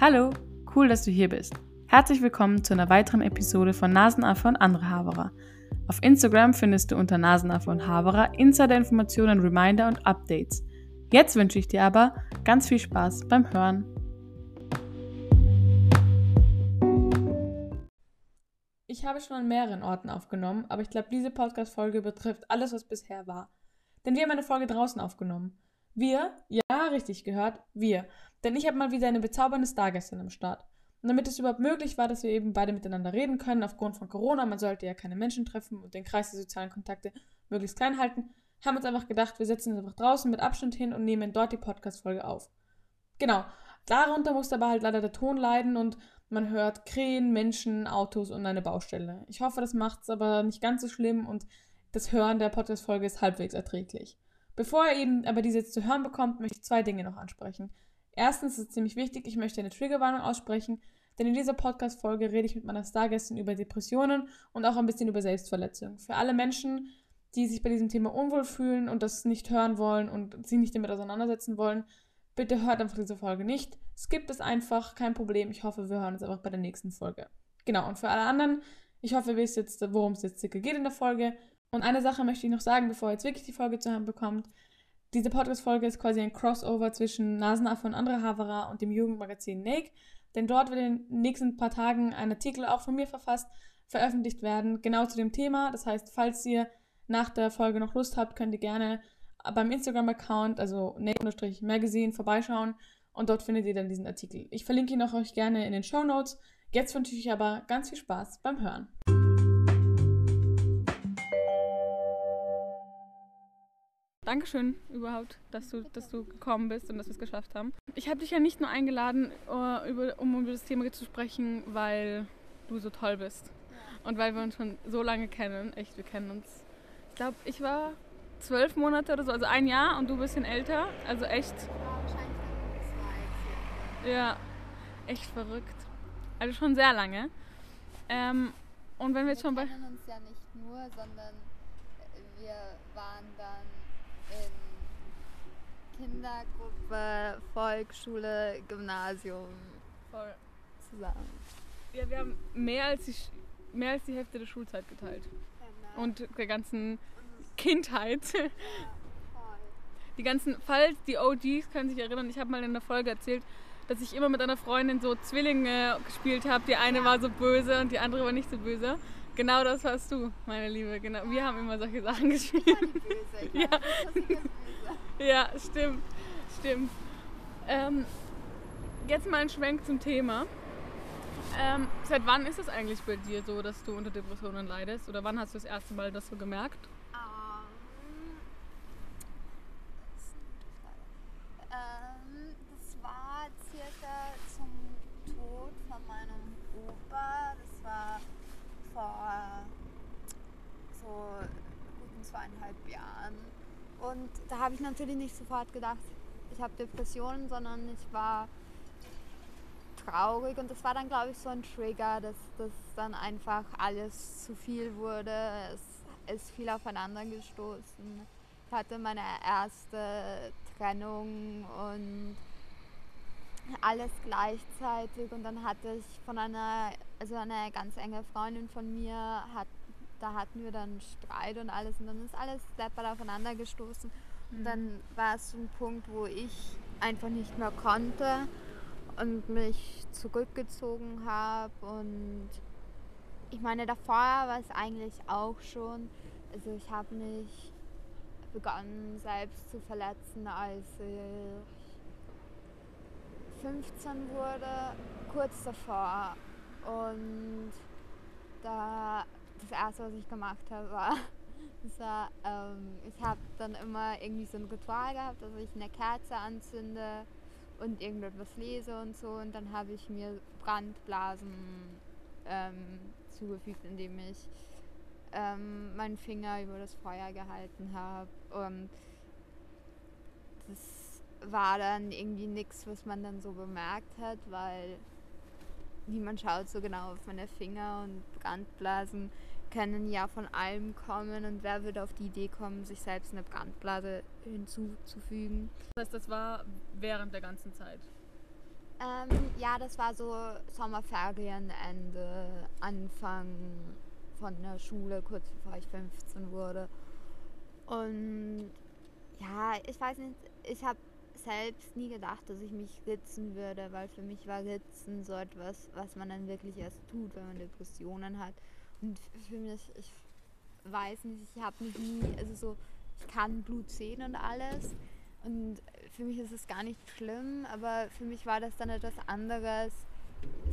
Hallo, cool, dass du hier bist. Herzlich willkommen zu einer weiteren Episode von Nasenaffe und andere Haberer. Auf Instagram findest du unter Nasenaffe und Haberer Insider-Informationen, Reminder und Updates. Jetzt wünsche ich dir aber ganz viel Spaß beim Hören. Ich habe schon an mehreren Orten aufgenommen, aber ich glaube, diese Podcast-Folge betrifft alles, was bisher war. Denn wir haben eine Folge draußen aufgenommen. Wir, ja, richtig gehört, wir. Denn ich habe mal wieder eine bezaubernde Stargästin am Start. Und damit es überhaupt möglich war, dass wir eben beide miteinander reden können, aufgrund von Corona, man sollte ja keine Menschen treffen und den Kreis der sozialen Kontakte möglichst klein halten, haben wir uns einfach gedacht, wir setzen uns einfach draußen mit Abstand hin und nehmen dort die Podcast-Folge auf. Genau. Darunter musste aber halt leider der Ton leiden und man hört Krähen, Menschen, Autos und eine Baustelle. Ich hoffe, das macht es aber nicht ganz so schlimm und das Hören der Podcast-Folge ist halbwegs erträglich. Bevor ihr eben aber diese jetzt zu hören bekommt, möchte ich zwei Dinge noch ansprechen. Erstens ist es ziemlich wichtig, ich möchte eine Triggerwarnung aussprechen, denn in dieser Podcast-Folge rede ich mit meiner Stargästin über Depressionen und auch ein bisschen über Selbstverletzung. Für alle Menschen, die sich bei diesem Thema unwohl fühlen und das nicht hören wollen und sich nicht damit auseinandersetzen wollen, bitte hört einfach diese Folge nicht. Skippt es einfach, kein Problem. Ich hoffe, wir hören uns einfach bei der nächsten Folge. Genau, und für alle anderen, ich hoffe, ihr wisst jetzt, worum es jetzt circa geht in der Folge. Und eine Sache möchte ich noch sagen, bevor ihr jetzt wirklich die Folge zu hören bekommt. Diese Podcast-Folge ist quasi ein Crossover zwischen Nasenaffe und andere Havara und dem Jugendmagazin Nake, denn dort wird in den nächsten paar Tagen ein Artikel auch von mir verfasst, veröffentlicht werden, genau zu dem Thema. Das heißt, falls ihr nach der Folge noch Lust habt, könnt ihr gerne beim Instagram-Account, also Nake-Magazine, vorbeischauen und dort findet ihr dann diesen Artikel. Ich verlinke ihn auch euch gerne in den Show Notes. Jetzt wünsche ich aber ganz viel Spaß beim Hören. Dankeschön überhaupt, dass du, dass du gekommen bist und dass wir es geschafft haben. Ich habe dich ja nicht nur eingeladen, über, um über das Thema zu sprechen, weil du so toll bist. Und weil wir uns schon so lange kennen. Echt, wir kennen uns. Ich glaube, ich war zwölf Monate oder so, also ein Jahr und du ein bisschen älter. Also echt. Ja, echt verrückt. Also schon sehr lange. Ähm, und wenn wir jetzt schon bei. Wir kennen uns ja nicht nur, sondern wir waren dann Kindergruppe, Volksschule, Gymnasium Voll. zusammen. Ja, wir haben mehr als die, mehr als die Hälfte der Schulzeit geteilt. Genau. Und der ganzen Kindheit. ja, voll. Die ganzen, falls die OGs können sich erinnern, ich habe mal in der Folge erzählt, dass ich immer mit einer Freundin so Zwillinge gespielt habe. Die eine war so böse und die andere war nicht so böse. Genau das warst du, meine Liebe. Genau. Wir haben immer solche Sachen gespielt. Böse. Ja. Ja, stimmt. Stimmt. Ähm, jetzt mal ein Schwenk zum Thema. Ähm, seit wann ist es eigentlich bei dir so, dass du unter Depressionen leidest? Oder wann hast du das erste Mal das so gemerkt? Ähm, ähm, das war circa zum Tod von meinem Opa. Das war vor so guten zweieinhalb Jahren. Und da habe ich natürlich nicht sofort gedacht, ich habe Depressionen, sondern ich war traurig und das war dann, glaube ich, so ein Trigger, dass das dann einfach alles zu viel wurde. Es ist viel aufeinander gestoßen. Ich hatte meine erste Trennung und alles gleichzeitig. Und dann hatte ich von einer, also eine ganz enge Freundin von mir, hat, da hatten wir dann Streit und alles. Und dann ist alles deppert aufeinander gestoßen. Und dann war es so ein Punkt, wo ich einfach nicht mehr konnte und mich zurückgezogen habe und ich meine, davor war es eigentlich auch schon, also ich habe mich begonnen selbst zu verletzen, als ich 15 wurde, kurz davor und da das erste, was ich gemacht habe, war, war ähm, ich habe dann immer irgendwie so ein Ritual gehabt, dass ich eine Kerze anzünde und irgendetwas lese und so. Und dann habe ich mir Brandblasen ähm, zugefügt, indem ich ähm, meinen Finger über das Feuer gehalten habe. Und das war dann irgendwie nichts, was man dann so bemerkt hat, weil niemand schaut so genau auf meine Finger und Brandblasen können ja von allem kommen und wer würde auf die Idee kommen, sich selbst eine Brandblase hinzuzufügen. Das heißt, das war während der ganzen Zeit. Ähm, ja, das war so Sommerferienende, Anfang von der Schule, kurz bevor ich 15 wurde. Und ja, ich weiß nicht, ich habe selbst nie gedacht, dass ich mich ritzen würde, weil für mich war Ritzen so etwas, was man dann wirklich erst tut, wenn man Depressionen hat. Und für mich, ich weiß nicht, ich habe mich nie, also so, ich kann Blut sehen und alles. Und für mich ist es gar nicht schlimm, aber für mich war das dann etwas anderes,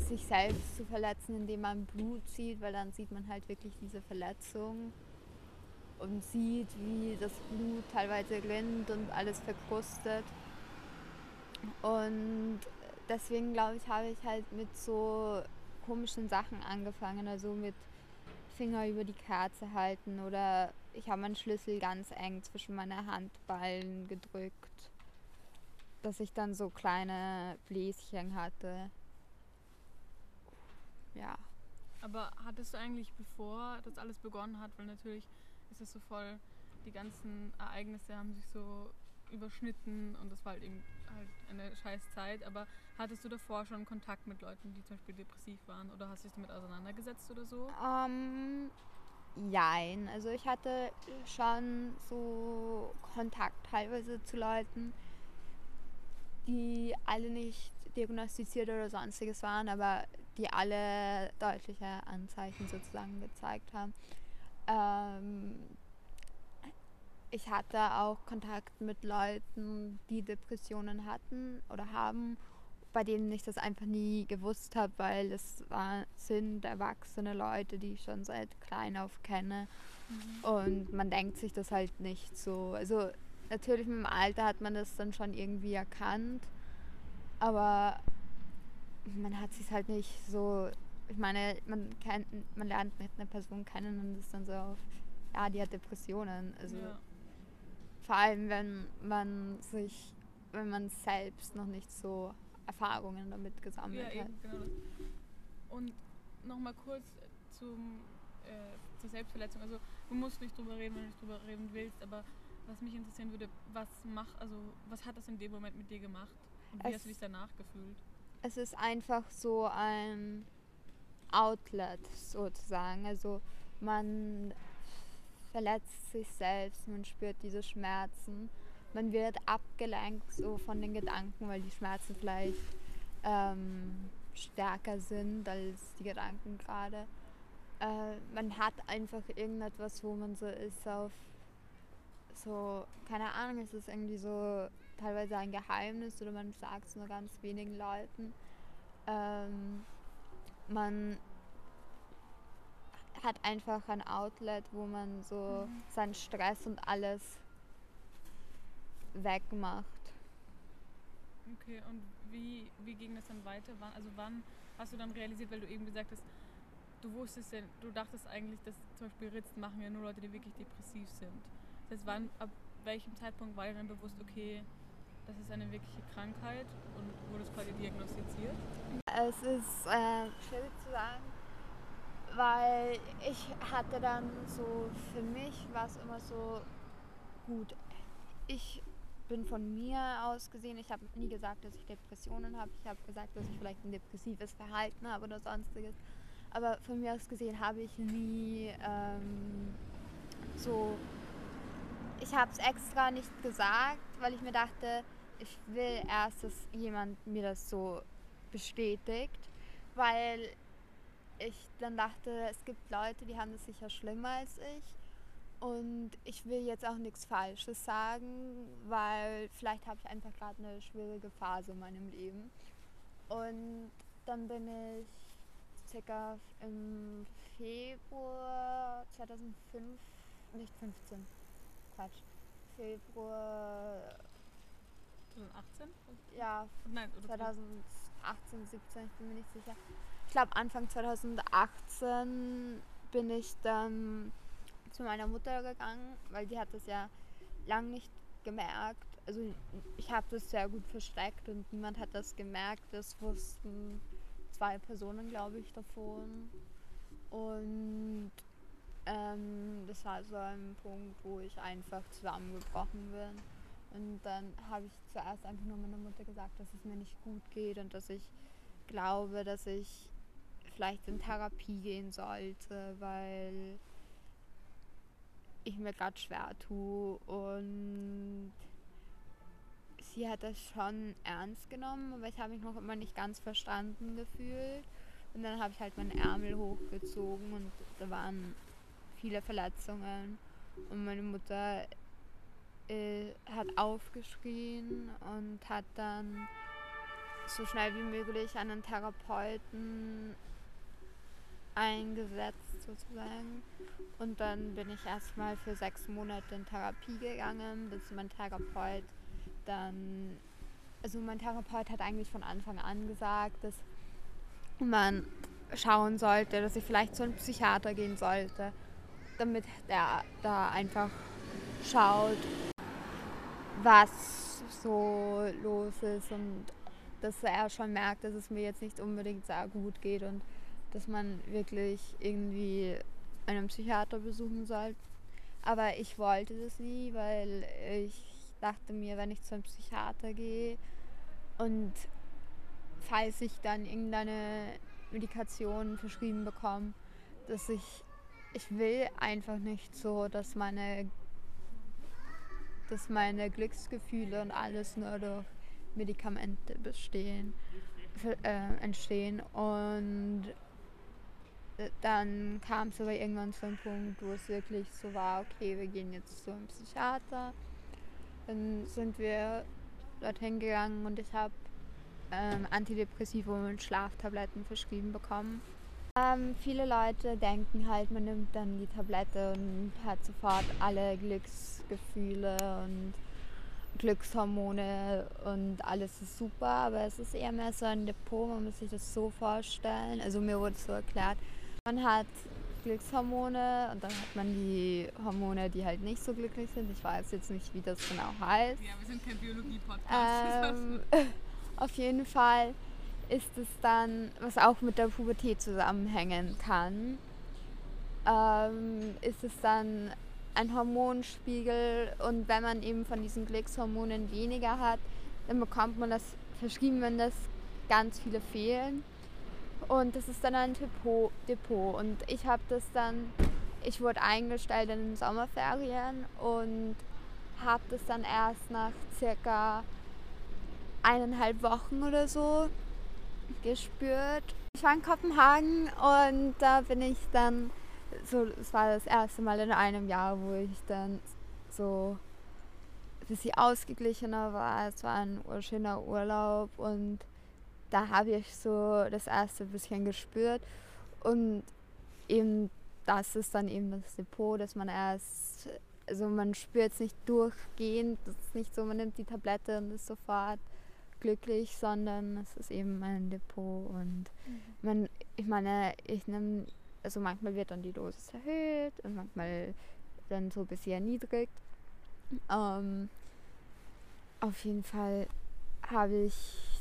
sich selbst zu verletzen, indem man Blut sieht, weil dann sieht man halt wirklich diese Verletzung und sieht, wie das Blut teilweise rinnt und alles verkrustet. Und deswegen glaube ich, habe ich halt mit so komischen Sachen angefangen, also mit Finger über die Kerze halten oder ich habe meinen Schlüssel ganz eng zwischen meine Handballen gedrückt, dass ich dann so kleine Bläschen hatte. Ja. Aber hattest du eigentlich, bevor das alles begonnen hat, weil natürlich ist es so voll, die ganzen Ereignisse haben sich so überschnitten und das war halt eben halt eine scheiß Zeit, aber hattest du davor schon Kontakt mit Leuten, die zum Beispiel depressiv waren oder hast du dich damit auseinandergesetzt oder so? Ähm, jein. Also ich hatte schon so Kontakt teilweise zu Leuten, die alle nicht diagnostiziert oder sonstiges waren, aber die alle deutliche Anzeichen sozusagen gezeigt haben. Ähm, ich hatte auch Kontakt mit Leuten, die Depressionen hatten oder haben, bei denen ich das einfach nie gewusst habe, weil es war, sind erwachsene Leute, die ich schon seit klein auf kenne. Mhm. Und man denkt sich das halt nicht so. Also natürlich mit dem Alter hat man das dann schon irgendwie erkannt, aber man hat sich halt nicht so. Ich meine, man kennt, man lernt eine Person kennen und ist dann so auf, ja, die hat Depressionen. Also ja vor allem, wenn man sich, wenn man selbst noch nicht so Erfahrungen damit gesammelt ja, hat. Eben, genau. Und nochmal kurz zum, äh, zur Selbstverletzung. Also du musst nicht drüber reden, wenn du nicht drüber reden willst, aber was mich interessieren würde, was macht, also was hat das in dem Moment mit dir gemacht? Und wie es hast du dich danach gefühlt? Es ist einfach so ein Outlet sozusagen. Also man verletzt sich selbst, man spürt diese Schmerzen, man wird abgelenkt so von den Gedanken, weil die Schmerzen vielleicht ähm, stärker sind als die Gedanken gerade. Äh, man hat einfach irgendetwas, wo man so ist auf so, keine Ahnung, es ist irgendwie so teilweise ein Geheimnis oder man sagt es nur ganz wenigen Leuten. Ähm, man hat einfach ein Outlet, wo man so mhm. seinen Stress und alles wegmacht. Okay, und wie, wie ging das dann weiter? Wann, also wann hast du dann realisiert, weil du eben gesagt hast, du wusstest ja, du dachtest eigentlich, dass zum Beispiel Ritzen machen ja nur Leute, die wirklich depressiv sind. Das heißt, wann, ab welchem Zeitpunkt war dir dann bewusst, okay, das ist eine wirkliche Krankheit und wurde es quasi diagnostiziert? Es ist äh, schwierig zu sagen, weil ich hatte dann so, für mich war es immer so gut. Ich bin von mir aus gesehen, ich habe nie gesagt, dass ich Depressionen habe. Ich habe gesagt, dass ich vielleicht ein depressives Verhalten habe oder sonstiges. Aber von mir aus gesehen habe ich nie ähm, so. Ich habe es extra nicht gesagt, weil ich mir dachte, ich will erst, dass jemand mir das so bestätigt, weil ich dann dachte, es gibt Leute, die haben das sicher schlimmer als ich. Und ich will jetzt auch nichts Falsches sagen, weil vielleicht habe ich einfach gerade eine schwierige Phase in meinem Leben. Und dann bin ich circa im Februar 2005, nicht 15, Quatsch, Februar 2018? Ja, Nein, 2018, 17, ich bin mir nicht sicher glaube Anfang 2018 bin ich dann zu meiner Mutter gegangen, weil die hat das ja lang nicht gemerkt. Also ich habe das sehr gut versteckt und niemand hat das gemerkt. Das wussten zwei Personen, glaube ich, davon. Und ähm, das war so ein Punkt, wo ich einfach zusammengebrochen bin Und dann habe ich zuerst einfach nur meiner Mutter gesagt, dass es mir nicht gut geht und dass ich glaube, dass ich vielleicht in Therapie gehen sollte, weil ich mir gerade schwer tue. Und sie hat das schon ernst genommen, aber ich habe mich noch immer nicht ganz verstanden gefühlt. Und dann habe ich halt meinen Ärmel hochgezogen und da waren viele Verletzungen. Und meine Mutter äh, hat aufgeschrien und hat dann so schnell wie möglich einen Therapeuten eingesetzt sozusagen. Und dann bin ich erstmal für sechs Monate in Therapie gegangen, bis mein Therapeut dann, also mein Therapeut hat eigentlich von Anfang an gesagt, dass man schauen sollte, dass ich vielleicht zu einem Psychiater gehen sollte, damit der da einfach schaut, was so los ist und dass er schon merkt, dass es mir jetzt nicht unbedingt sehr gut geht und dass man wirklich irgendwie einen Psychiater besuchen soll. Aber ich wollte das nie, weil ich dachte mir, wenn ich zu einem Psychiater gehe und falls ich dann irgendeine Medikation verschrieben bekomme, dass ich, ich will einfach nicht so, dass meine, dass meine Glücksgefühle und alles nur durch Medikamente bestehen, äh, entstehen. Und dann kam es aber irgendwann zu einem Punkt, wo es wirklich so war, okay, wir gehen jetzt zu einem Psychiater. Dann sind wir dorthin gegangen und ich habe ähm, Antidepressivum und Schlaftabletten verschrieben bekommen. Ähm, viele Leute denken halt, man nimmt dann die Tablette und hat sofort alle Glücksgefühle und Glückshormone und alles ist super, aber es ist eher mehr so ein Depot, man muss sich das so vorstellen. Also mir wurde so erklärt, man hat Glückshormone und dann hat man die Hormone, die halt nicht so glücklich sind. Ich weiß jetzt nicht, wie das genau heißt. Ja, wir sind kein Biologie-Podcast. Ähm, auf jeden Fall ist es dann, was auch mit der Pubertät zusammenhängen kann, ähm, ist es dann ein Hormonspiegel und wenn man eben von diesen Glückshormonen weniger hat, dann bekommt man das verschrieben, wenn das ganz viele fehlen. Und das ist dann ein Depot. Depot. Und ich habe das dann, ich wurde eingestellt in den Sommerferien und habe das dann erst nach circa eineinhalb Wochen oder so gespürt. Ich war in Kopenhagen und da bin ich dann, so, es war das erste Mal in einem Jahr, wo ich dann so ein bisschen ausgeglichener war. Es war ein schöner Urlaub und da habe ich so das erste bisschen gespürt. Und eben das ist dann eben das Depot, dass man erst, also man spürt es nicht durchgehend, das ist nicht so, man nimmt die Tablette und ist sofort glücklich, sondern es ist eben ein Depot und mhm. man, ich meine, ich nehme, also manchmal wird dann die Dosis erhöht und manchmal dann so ein bisschen erniedrigt. Ähm, auf jeden Fall habe ich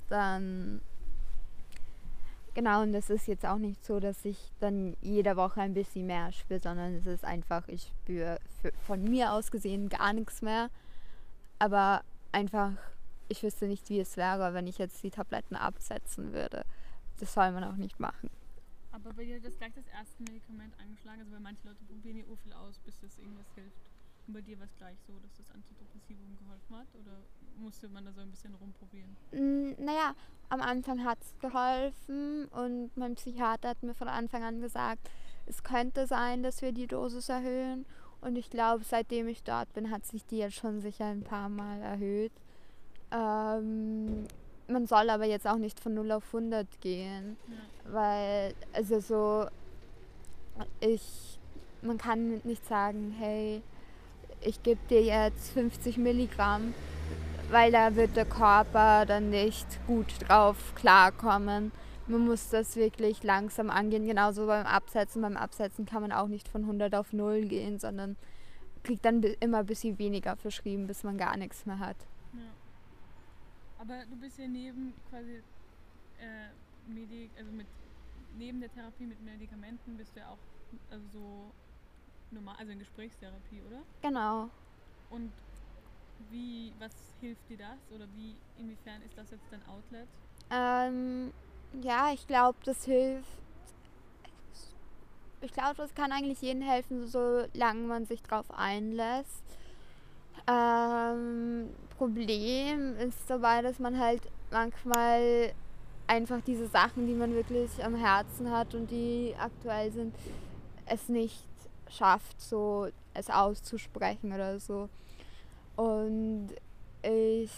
dann Genau, und es ist jetzt auch nicht so, dass ich dann jede Woche ein bisschen mehr spüre, sondern es ist einfach, ich spüre von mir aus gesehen gar nichts mehr. Aber einfach, ich wüsste nicht, wie es wäre, wenn ich jetzt die Tabletten absetzen würde. Das soll man auch nicht machen. Aber bei dir das gleich das erste Medikament angeschlagen, also weil manche Leute probieren ja viel aus, bis das irgendwas hilft. Bei dir war es gleich so, dass das Antidepressivum geholfen hat? Oder musste man da so ein bisschen rumprobieren? Mm, naja, am Anfang hat es geholfen und mein Psychiater hat mir von Anfang an gesagt, es könnte sein, dass wir die Dosis erhöhen. Und ich glaube, seitdem ich dort bin, hat sich die jetzt schon sicher ein paar Mal erhöht. Ähm, man soll aber jetzt auch nicht von 0 auf 100 gehen, ja. weil, also so, ich, man kann nicht sagen, hey, ich gebe dir jetzt 50 Milligramm, weil da wird der Körper dann nicht gut drauf klarkommen. Man muss das wirklich langsam angehen, genauso beim Absetzen. Beim Absetzen kann man auch nicht von 100 auf 0 gehen, sondern kriegt dann immer ein bisschen weniger verschrieben, bis man gar nichts mehr hat. Ja. Aber du bist ja neben quasi äh, Medik, also mit neben der Therapie mit Medikamenten bist du ja auch also so normal, also in Gesprächstherapie, oder? Genau. Und wie, was hilft dir das? Oder wie, inwiefern ist das jetzt dein Outlet? Ähm, ja, ich glaube, das hilft. Ich glaube, das kann eigentlich jedem helfen, solange man sich drauf einlässt. Ähm, Problem ist dabei, dass man halt manchmal einfach diese Sachen, die man wirklich am Herzen hat und die aktuell sind, es nicht schafft, so es auszusprechen oder so. Und ich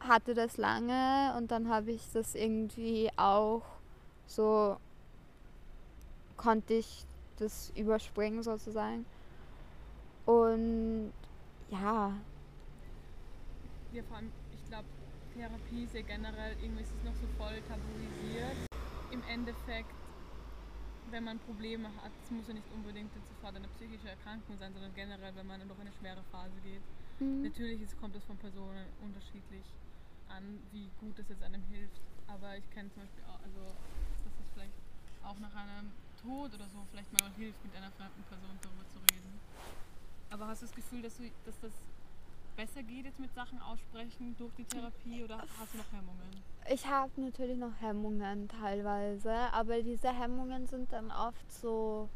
hatte das lange und dann habe ich das irgendwie auch so konnte ich das überspringen sozusagen. Und ja. Ja, vor allem, ich glaube, Therapie ist ja generell, irgendwie ist es noch so voll tabuisiert. Im Endeffekt, wenn man Probleme hat, es muss ja nicht unbedingt jetzt sofort eine psychische Erkrankung sein, sondern generell, wenn man durch eine schwere Phase geht. Mhm. Natürlich ist, kommt es von Personen unterschiedlich an, wie gut es jetzt einem hilft. Aber ich kenne zum Beispiel auch, also, dass es vielleicht auch nach einem Tod oder so vielleicht mal hilft, mit einer fremden Person darüber zu reden. Aber hast du das Gefühl, dass, du, dass das besser geht jetzt mit Sachen aussprechen durch die Therapie oder hast du noch Hemmungen? Ich habe natürlich noch Hemmungen teilweise, aber diese Hemmungen sind dann oft so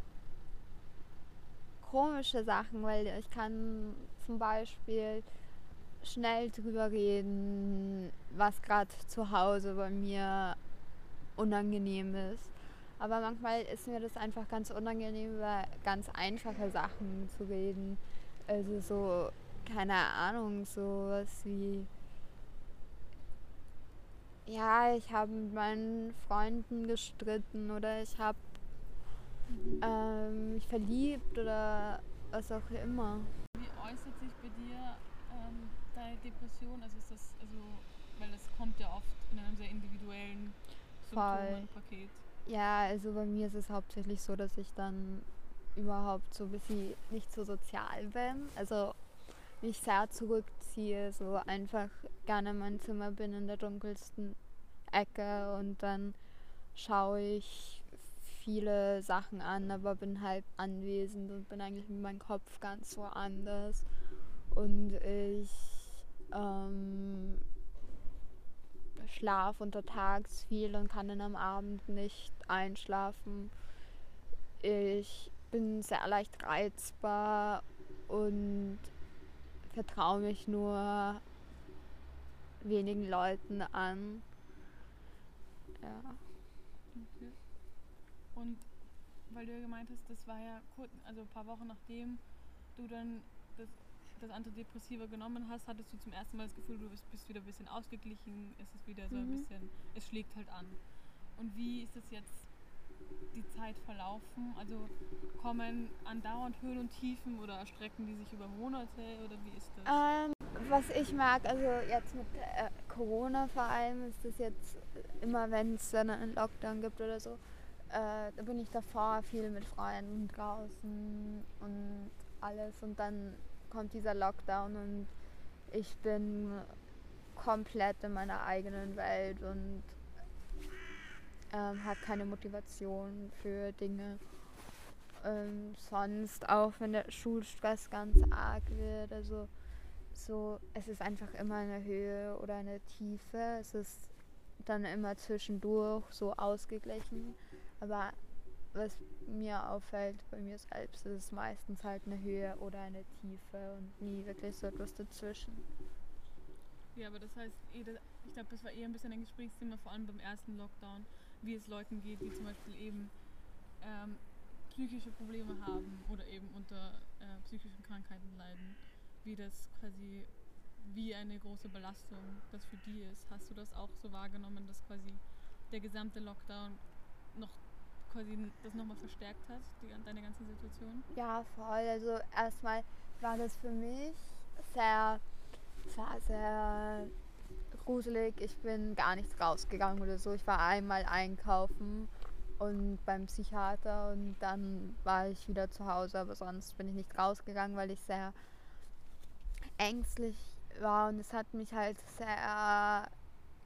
komische Sachen, weil ich kann zum Beispiel schnell drüber reden, was gerade zu Hause bei mir unangenehm ist. Aber manchmal ist mir das einfach ganz unangenehm, über ganz einfache Sachen zu reden. Also so, keine Ahnung, so was wie. Ja, ich habe mit meinen Freunden gestritten oder ich habe ähm, mich verliebt oder was auch immer. Wie äußert sich bei dir ähm, deine Depression? Also ist das, also, weil das kommt ja oft in einem sehr individuellen Symptomenpaket. Ja, also bei mir ist es hauptsächlich so, dass ich dann überhaupt so ein bisschen nicht so sozial bin. Also mich sehr zurückziehe, so einfach gerne in mein Zimmer bin in der dunkelsten Ecke und dann schaue ich viele Sachen an, aber bin halt anwesend und bin eigentlich mit meinem Kopf ganz woanders. Und ich ähm, schlafe untertags viel und kann dann am Abend nicht einschlafen. Ich bin sehr leicht reizbar und vertraue mich nur wenigen Leuten an. Ja. Okay. Und weil du ja gemeint hast, das war ja kurz, also ein paar Wochen nachdem du dann das das Antidepressiva genommen hast, hattest du zum ersten Mal das Gefühl, du bist, bist wieder ein bisschen ausgeglichen, es ist wieder so ein mhm. bisschen, es schlägt halt an. Und wie ist es jetzt die Zeit verlaufen? Also kommen andauernd Höhen und Tiefen oder erstrecken die sich über Monate oder wie ist das? Ähm, was ich mag, also jetzt mit äh, Corona vor allem, ist das jetzt immer, wenn es einen Lockdown gibt oder so, äh, da bin ich davor viel mit Freunden draußen und alles und dann kommt dieser Lockdown und ich bin komplett in meiner eigenen Welt und ähm, habe keine Motivation für Dinge. Ähm, sonst auch wenn der Schulstress ganz arg wird, also so, es ist einfach immer eine Höhe oder eine Tiefe. Es ist dann immer zwischendurch so ausgeglichen. Aber was mir auffällt bei mir selbst, ist es meistens halt eine Höhe oder eine Tiefe und nie wirklich so etwas dazwischen. Ja, aber das heißt, ich glaube, das war eher ein bisschen ein Gesprächsthema, vor allem beim ersten Lockdown, wie es Leuten geht, die zum Beispiel eben ähm, psychische Probleme haben oder eben unter äh, psychischen Krankheiten leiden, wie das quasi wie eine große Belastung das für die ist. Hast du das auch so wahrgenommen, dass quasi der gesamte Lockdown noch quasi das nochmal verstärkt hat, die, deine ganze Situation? Ja, voll. Also erstmal war das für mich sehr, sehr, sehr gruselig. Ich bin gar nichts rausgegangen oder so. Ich war einmal einkaufen und beim Psychiater und dann war ich wieder zu Hause, aber sonst bin ich nicht rausgegangen, weil ich sehr ängstlich war und es hat mich halt sehr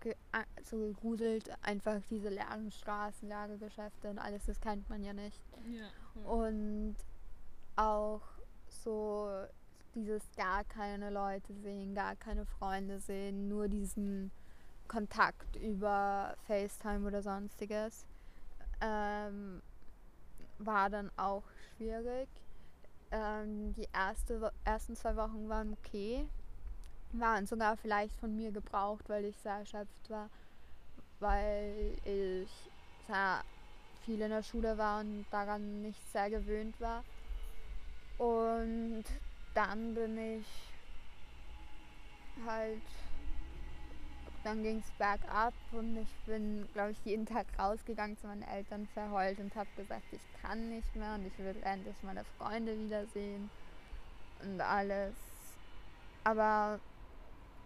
ge so gegruselt, einfach diese leeren Straßen, Lagergeschäfte und alles, das kennt man ja nicht. Ja. Und auch so dieses gar keine Leute sehen, gar keine Freunde sehen, nur diesen Kontakt über FaceTime oder sonstiges, ähm, war dann auch schwierig. Ähm, die erste, ersten zwei Wochen waren okay, waren sogar vielleicht von mir gebraucht, weil ich sehr erschöpft war, weil ich sehr viel in der Schule war und daran nicht sehr gewöhnt war. Und dann bin ich halt, dann ging es bergab und ich bin, glaube ich, jeden Tag rausgegangen zu meinen Eltern verheult und habe gesagt, ich kann nicht mehr und ich will endlich meine Freunde wiedersehen und alles. Aber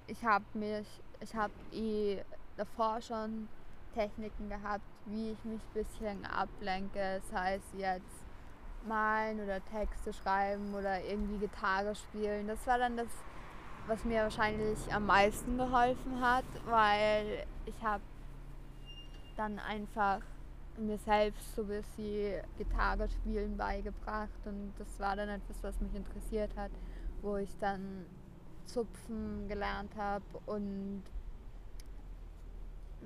ich habe mich, ich habe eh davor schon Techniken gehabt, wie ich mich ein bisschen ablenke. Das heißt jetzt malen oder Texte schreiben oder irgendwie Gitarre spielen. Das war dann das, was mir wahrscheinlich am meisten geholfen hat, weil ich habe dann einfach mir selbst so ein bisschen Gitarre spielen beigebracht und das war dann etwas, was mich interessiert hat, wo ich dann Zupfen gelernt habe und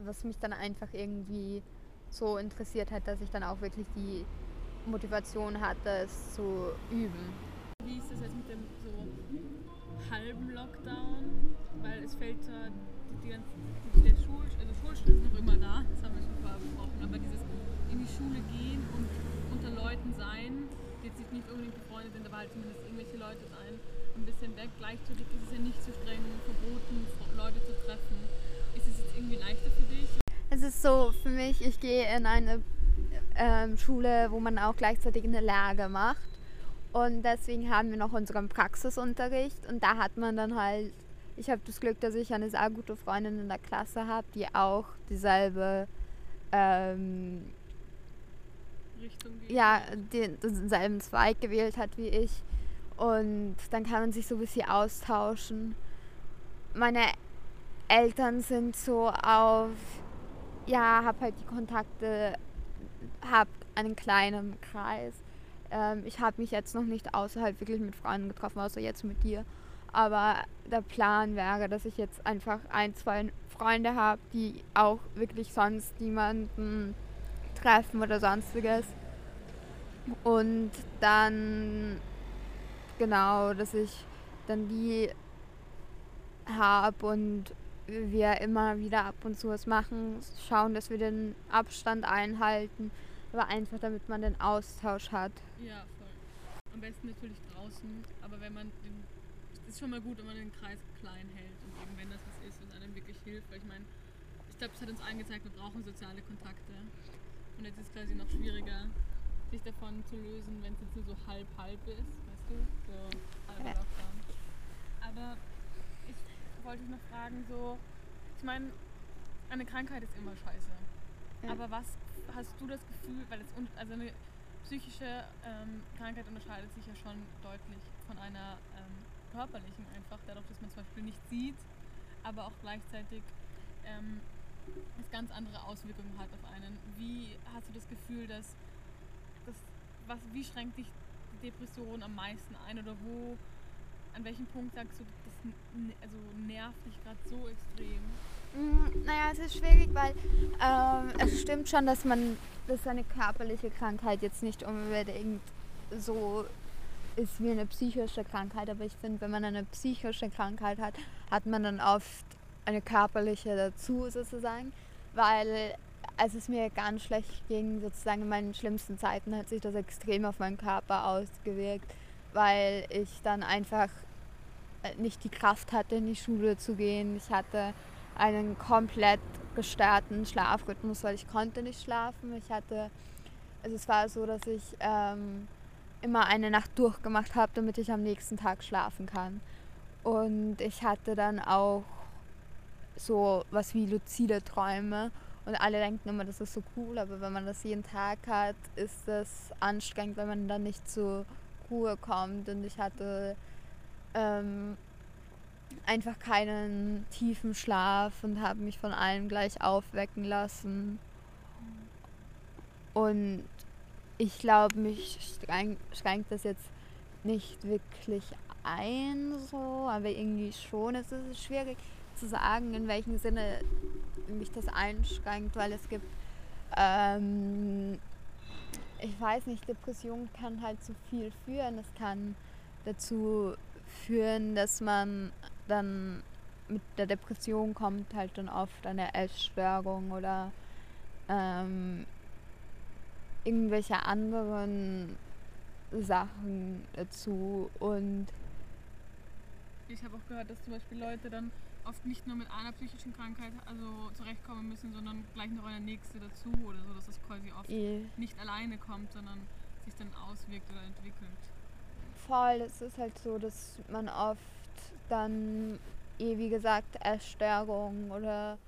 was mich dann einfach irgendwie so interessiert hat, dass ich dann auch wirklich die Motivation hatte, es zu üben. Wie ist das jetzt mit dem so halben Lockdown? Weil es fällt ja die, die, der Schul, also Schulschule ist noch immer da, das haben wir schon vorher besprochen, aber dieses in die Schule gehen und unter Leuten sein, die jetzt nicht unbedingt befreundet sind, aber halt zumindest irgendwelche Leute sein, ein bisschen weg. Gleichzeitig ist es ja nicht so streng verboten, Leute zu treffen. Ist es jetzt irgendwie leichter für dich? Es ist so für mich, ich gehe in eine ähm, Schule, wo man auch gleichzeitig eine Lehre macht. Und deswegen haben wir noch unseren Praxisunterricht und da hat man dann halt, ich habe das Glück, dass ich eine sehr gute Freundin in der Klasse habe, die auch dieselbe ähm, Richtung ja, den, denselben Zweig gewählt hat wie ich. Und dann kann man sich so ein bisschen austauschen. Meine Eltern sind so auf, ja, habe halt die Kontakte habe einen kleinen Kreis. Ähm, ich habe mich jetzt noch nicht außerhalb wirklich mit Freunden getroffen, außer jetzt mit dir. Aber der Plan wäre, dass ich jetzt einfach ein, zwei Freunde habe, die auch wirklich sonst niemanden treffen oder sonstiges. Und dann, genau, dass ich dann die habe und wir immer wieder ab und zu was machen, schauen, dass wir den Abstand einhalten, aber einfach damit man den Austausch hat. Ja, voll. Am besten natürlich draußen, aber wenn man den, es ist schon mal gut, wenn man den Kreis klein hält und eben wenn das was ist, was einem wirklich hilft, weil ich meine, ich glaube, es hat uns allen gezeigt, wir brauchen soziale Kontakte und jetzt ist es quasi noch schwieriger, sich davon zu lösen, wenn es jetzt nur so halb-halb ist, weißt du, so halber Ja. Aber wollte dich noch fragen, so, ich meine, eine Krankheit ist immer scheiße. Ja. Aber was hast du das Gefühl, weil es also eine psychische ähm, Krankheit unterscheidet sich ja schon deutlich von einer ähm, körperlichen einfach, dadurch, dass man zum Beispiel nicht sieht, aber auch gleichzeitig ähm, es ganz andere Auswirkungen hat auf einen. Wie hast du das Gefühl, dass das, was, wie schränkt dich die Depression am meisten ein oder wo, an welchem Punkt sagst du, das also nervt dich gerade so extrem? Mm, Naja, es ist schwierig, weil ähm, es stimmt schon, dass man, dass eine körperliche Krankheit jetzt nicht unbedingt so ist wie eine psychische Krankheit, aber ich finde, wenn man eine psychische Krankheit hat, hat man dann oft eine körperliche dazu sozusagen, weil als es mir ganz schlecht ging, sozusagen in meinen schlimmsten Zeiten, hat sich das extrem auf meinen Körper ausgewirkt, weil ich dann einfach äh, nicht die Kraft hatte, in die Schule zu gehen. Ich hatte einen komplett gestörten Schlafrhythmus, weil ich konnte nicht schlafen. Ich hatte, also es war so, dass ich ähm, immer eine Nacht durchgemacht habe, damit ich am nächsten Tag schlafen kann. Und ich hatte dann auch so was wie luzide Träume. Und alle denken immer, das ist so cool, aber wenn man das jeden Tag hat, ist das anstrengend, wenn man dann nicht zur Ruhe kommt. Und ich hatte ähm, einfach keinen tiefen Schlaf und habe mich von allem gleich aufwecken lassen. Und ich glaube, mich schränkt, das jetzt nicht wirklich ein, so, aber irgendwie schon. Es ist schwierig zu sagen, in welchem Sinne mich das einschränkt, weil es gibt, ähm, ich weiß nicht, Depression kann halt zu viel führen. Es kann dazu führen, dass man dann mit der Depression kommt halt dann oft eine Essstörung oder ähm, irgendwelche anderen Sachen dazu und ich habe auch gehört, dass zum Beispiel Leute dann oft nicht nur mit einer psychischen Krankheit also zurechtkommen müssen, sondern gleich noch eine nächste dazu oder so, dass das quasi oft eh, nicht alleine kommt, sondern sich dann auswirkt oder entwickelt. voll, es ist halt so, dass man oft dann eh wie gesagt Essstörung oder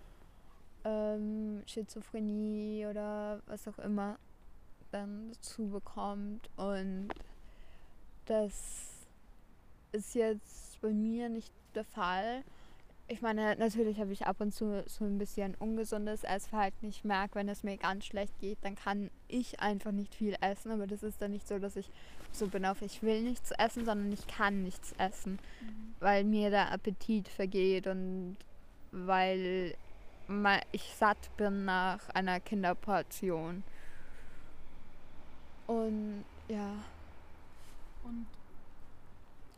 ähm, Schizophrenie oder was auch immer dann dazu bekommt und das ist jetzt bei mir nicht der Fall. Ich meine, natürlich habe ich ab und zu so ein bisschen ungesundes Essverhalten. Ich merke, wenn es mir ganz schlecht geht, dann kann ich einfach nicht viel essen. Aber das ist dann nicht so, dass ich so bin auf, ich will nichts essen, sondern ich kann nichts essen, weil mir der Appetit vergeht und weil ich satt bin nach einer Kinderportion. Und ja, Und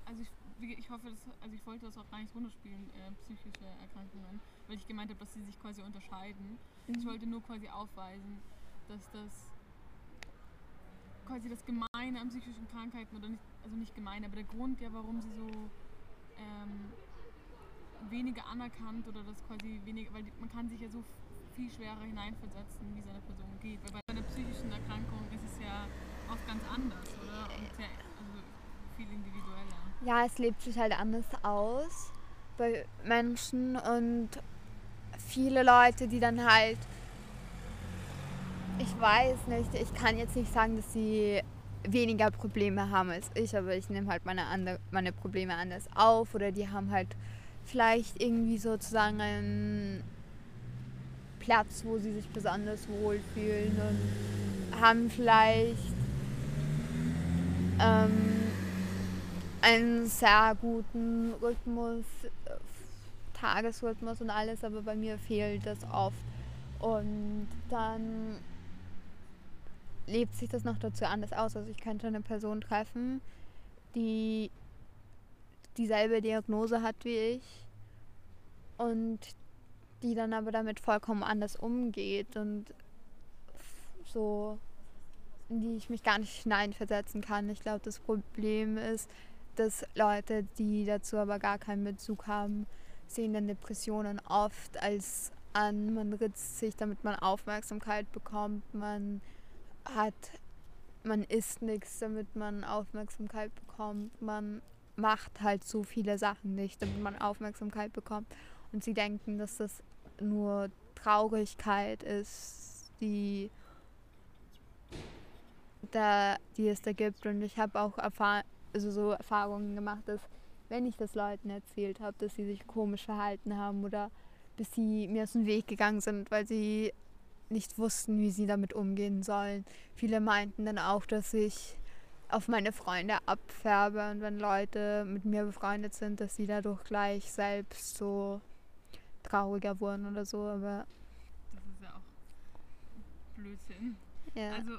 also ich, ich hoffe, dass, also ich wollte das auch gar nicht runterspielen, äh, psychische Erkrankungen, weil ich gemeint habe, dass sie sich quasi unterscheiden. Ich wollte nur quasi aufweisen, dass das quasi das Gemeine an psychischen Krankheiten oder nicht, also nicht gemein, aber der Grund ja, warum sie so ähm, weniger anerkannt oder das quasi weniger, weil man kann sich ja so viel schwerer hineinversetzen, wie es einer Person geht. Weil bei einer psychischen Erkrankung ist es ja oft ganz anders, oder? Und sehr, also viel individueller. Ja, es lebt sich halt anders aus bei Menschen und viele Leute, die dann halt, ich weiß nicht, ich kann jetzt nicht sagen, dass sie weniger Probleme haben als ich, aber ich nehme halt meine, andere, meine Probleme anders auf oder die haben halt vielleicht irgendwie sozusagen einen Platz, wo sie sich besonders wohlfühlen und haben vielleicht ähm, einen sehr guten Rhythmus, äh, Tagesrhythmus und alles, aber bei mir fehlt das oft. Und dann lebt sich das noch dazu anders aus. Also ich könnte eine Person treffen, die dieselbe Diagnose hat wie ich und die dann aber damit vollkommen anders umgeht und so in die ich mich gar nicht hineinversetzen kann. Ich glaube, das Problem ist, dass Leute, die dazu aber gar keinen Bezug haben, sehen dann Depressionen oft als an, man ritzt sich, damit man Aufmerksamkeit bekommt, man hat, man isst nichts, damit man Aufmerksamkeit bekommt, man macht halt so viele Sachen nicht, damit man Aufmerksamkeit bekommt. Und sie denken, dass das nur Traurigkeit ist, die da, die es da gibt. Und ich habe auch erfahr also so Erfahrungen gemacht, dass wenn ich das Leuten erzählt habe, dass sie sich komisch verhalten haben oder dass sie mir aus dem Weg gegangen sind, weil sie nicht wussten, wie sie damit umgehen sollen. Viele meinten dann auch, dass ich auf meine Freunde abfärbe und wenn Leute mit mir befreundet sind, dass sie dadurch gleich selbst so trauriger wurden oder so. Aber Das ist ja auch Blödsinn. ja, Also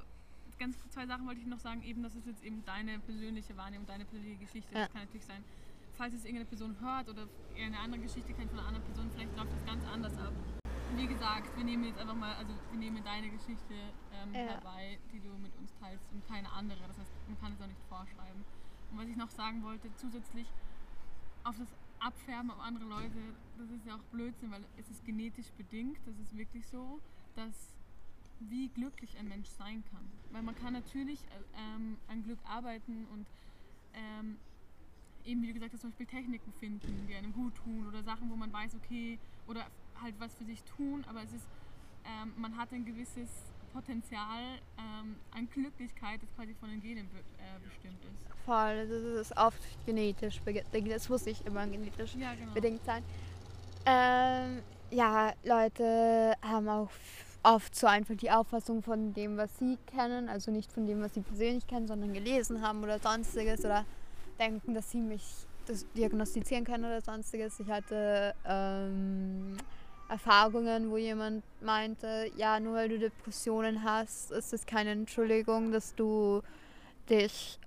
ganz zwei Sachen wollte ich noch sagen. Eben, das ist jetzt eben deine persönliche Wahrnehmung, deine persönliche Geschichte. Ja. Das kann natürlich sein, falls es irgendeine Person hört oder eine andere Geschichte kennt von einer anderen Person, vielleicht läuft das ganz anders ab. Wie gesagt, wir nehmen jetzt einfach mal, also wir nehmen deine Geschichte ähm, Ja. herbei, die du mit uns teilst und keine andere. Das heißt, man kann es auch nicht vorschreiben. Und was ich noch sagen wollte, zusätzlich auf das Abfärben auf andere Leute, das ist ja auch Blödsinn, weil es ist genetisch bedingt, das ist wirklich so, dass wie glücklich ein Mensch sein kann. Weil man kann natürlich äh, ähm, an Glück arbeiten und ähm, eben, wie du gesagt hast, zum Beispiel Techniken finden, die einem gut tun oder Sachen, wo man weiß, okay, oder halt was für sich tun, aber es ist, ähm, man hat ein gewisses Potenzial ähm, an Glücklichkeit, das quasi von den Genen be äh, bestimmt ist. voll, das ist oft genetisch bedingt. Das muss nicht immer genetisch Ja, genau. bedingt sein. Ähm, ja, Leute haben auch oft so einfach die Auffassung von dem, was sie kennen, also nicht von dem, was sie persönlich kennen, sondern gelesen haben oder sonstiges oder denken, dass sie mich das diagnostizieren können oder sonstiges. Ich hatte ähm, Erfahrungen, wo jemand meinte, ja, nur weil du Depressionen hast, ist es keine Entschuldigung, dass du dich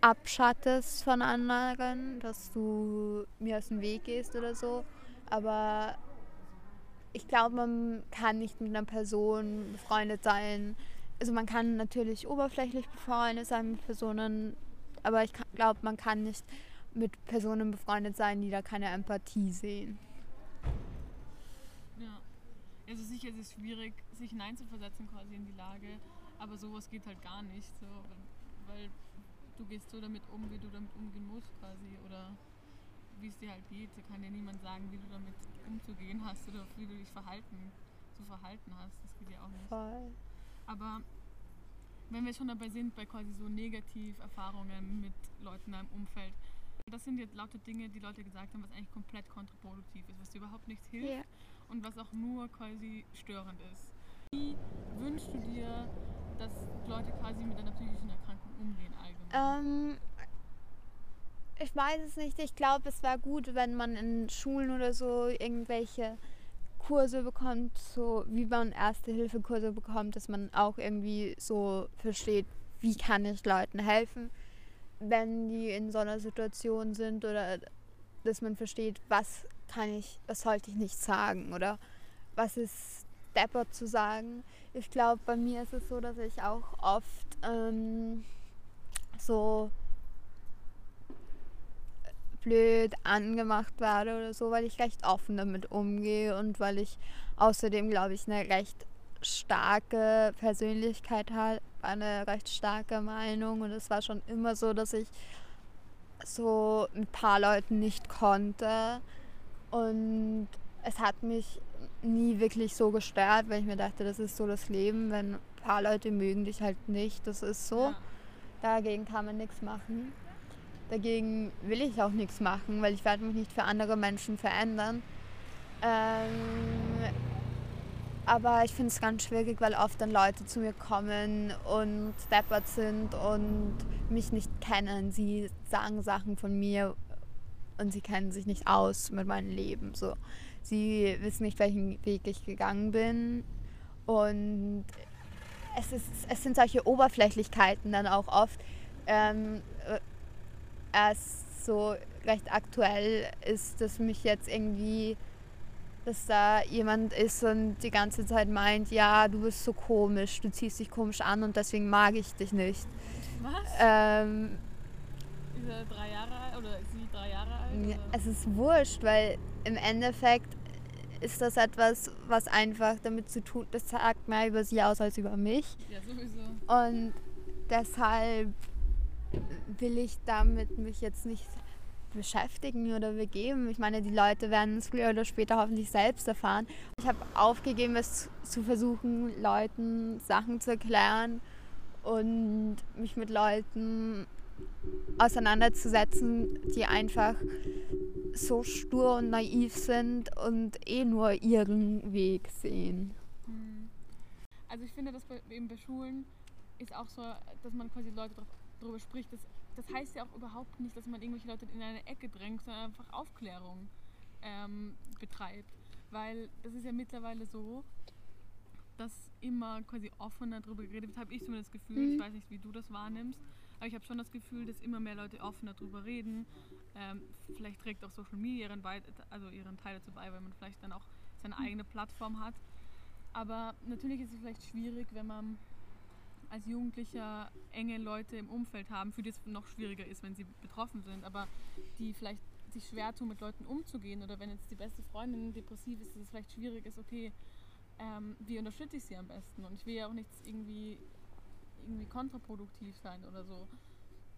abschattest von anderen, dass du mir aus dem Weg gehst oder so. Aber ich glaube, man kann nicht mit einer Person befreundet sein. Also man kann natürlich oberflächlich befreundet sein mit Personen, aber ich glaube, man kann nicht mit Personen befreundet sein, die da keine Empathie sehen. Ja, also sicher ist es schwierig, sich hineinzuversetzen quasi in die Lage, aber sowas geht halt gar nicht, so, weil du gehst so damit um, wie du damit umgehen musst quasi oder wie es dir halt geht. Da kann dir niemand sagen, wie du damit umzugehen hast oder wie du dich verhalten, zu verhalten hast. Das geht ja auch nicht. Voll. Aber wenn wir schon dabei sind, bei quasi so Negativerfahrungen mit Leuten in einem Umfeld, das sind jetzt lauter Dinge, die Leute gesagt haben, was eigentlich komplett kontraproduktiv ist, was dir überhaupt nichts hilft Ja. und was auch nur quasi störend ist. Wie wünschst du dir, dass Leute quasi mit einer psychischen Erkrankung umgehen allgemein? Ähm, ich weiß es nicht. Ich glaube, es wäre gut, wenn man in Schulen oder so irgendwelche Kurse bekommt, so wie man Erste-Hilfe-Kurse bekommt, dass man auch irgendwie so versteht, wie kann ich Leuten helfen, wenn die in so einer Situation sind oder dass man versteht, was kann ich, was sollte ich nicht sagen oder was ist deppert zu sagen. Ich glaube, bei mir ist es so, dass ich auch oft ähm, so blöd angemacht werde oder so, weil ich recht offen damit umgehe und weil ich außerdem, glaube ich, eine recht starke Persönlichkeit habe, eine recht starke Meinung und es war schon immer so, dass ich so ein paar Leuten nicht konnte und es hat mich nie wirklich so gestört, weil ich mir dachte, das ist so das Leben, wenn ein paar Leute mögen dich halt nicht, das ist so. Ja. Dagegen kann man nichts machen. Dagegen will ich auch nichts machen, weil ich werde mich nicht für andere Menschen verändern. Ähm, aber ich finde es ganz schwierig, weil oft dann Leute zu mir kommen und deppert sind und mich nicht kennen. Sie sagen Sachen von mir und sie kennen sich nicht aus mit meinem Leben. So. Sie wissen nicht, welchen Weg ich gegangen bin. Und es, ist, es sind solche Oberflächlichkeiten dann auch oft. Ähm, äh, erst so recht aktuell ist, dass mich jetzt irgendwie, dass da jemand ist und die ganze Zeit meint, ja, du bist so komisch, du ziehst dich komisch an und deswegen mag ich dich nicht. Was? Ähm, Ist er drei Jahre alt oder ist sie drei Jahre alt? Oder? Es ist wurscht, weil im Endeffekt ist das etwas, was einfach damit zu tun, das sagt mehr über sie aus als über mich. Ja, sowieso. Und deshalb will ich damit mich jetzt nicht beschäftigen oder begeben. Ich meine, die Leute werden es früher oder später hoffentlich selbst erfahren. Ich habe aufgegeben, es zu versuchen, Leuten Sachen zu erklären und mich mit Leuten auseinanderzusetzen, die einfach so stur und naiv sind und eh nur ihren Weg sehen. Hm. Also ich finde, dass eben bei Schulen ist auch so, dass man quasi Leute drauf, darüber spricht. Das, das heißt ja auch überhaupt nicht, dass man irgendwelche Leute in eine Ecke drängt, sondern einfach Aufklärung ähm, betreibt. Weil das ist ja mittlerweile so, dass immer quasi offener darüber geredet wird, habe ich zumindest das Gefühl. Ich Mhm. weiß nicht, wie du das wahrnimmst, aber ich habe schon das Gefühl, dass immer mehr Leute offener darüber reden. Ähm, vielleicht trägt auch Social Media ihren, also ihren Teil dazu bei, weil man vielleicht dann auch seine eigene Plattform hat. Aber natürlich ist es vielleicht schwierig, wenn man als Jugendlicher enge Leute im Umfeld haben, für die es noch schwieriger ist, wenn sie betroffen sind, aber die vielleicht sich schwer tun, mit Leuten umzugehen oder wenn jetzt die beste Freundin depressiv ist, dass es vielleicht schwierig ist, okay, ähm, wie unterstütze ich sie am besten? Und ich will ja auch nichts irgendwie, irgendwie kontraproduktiv sein oder so.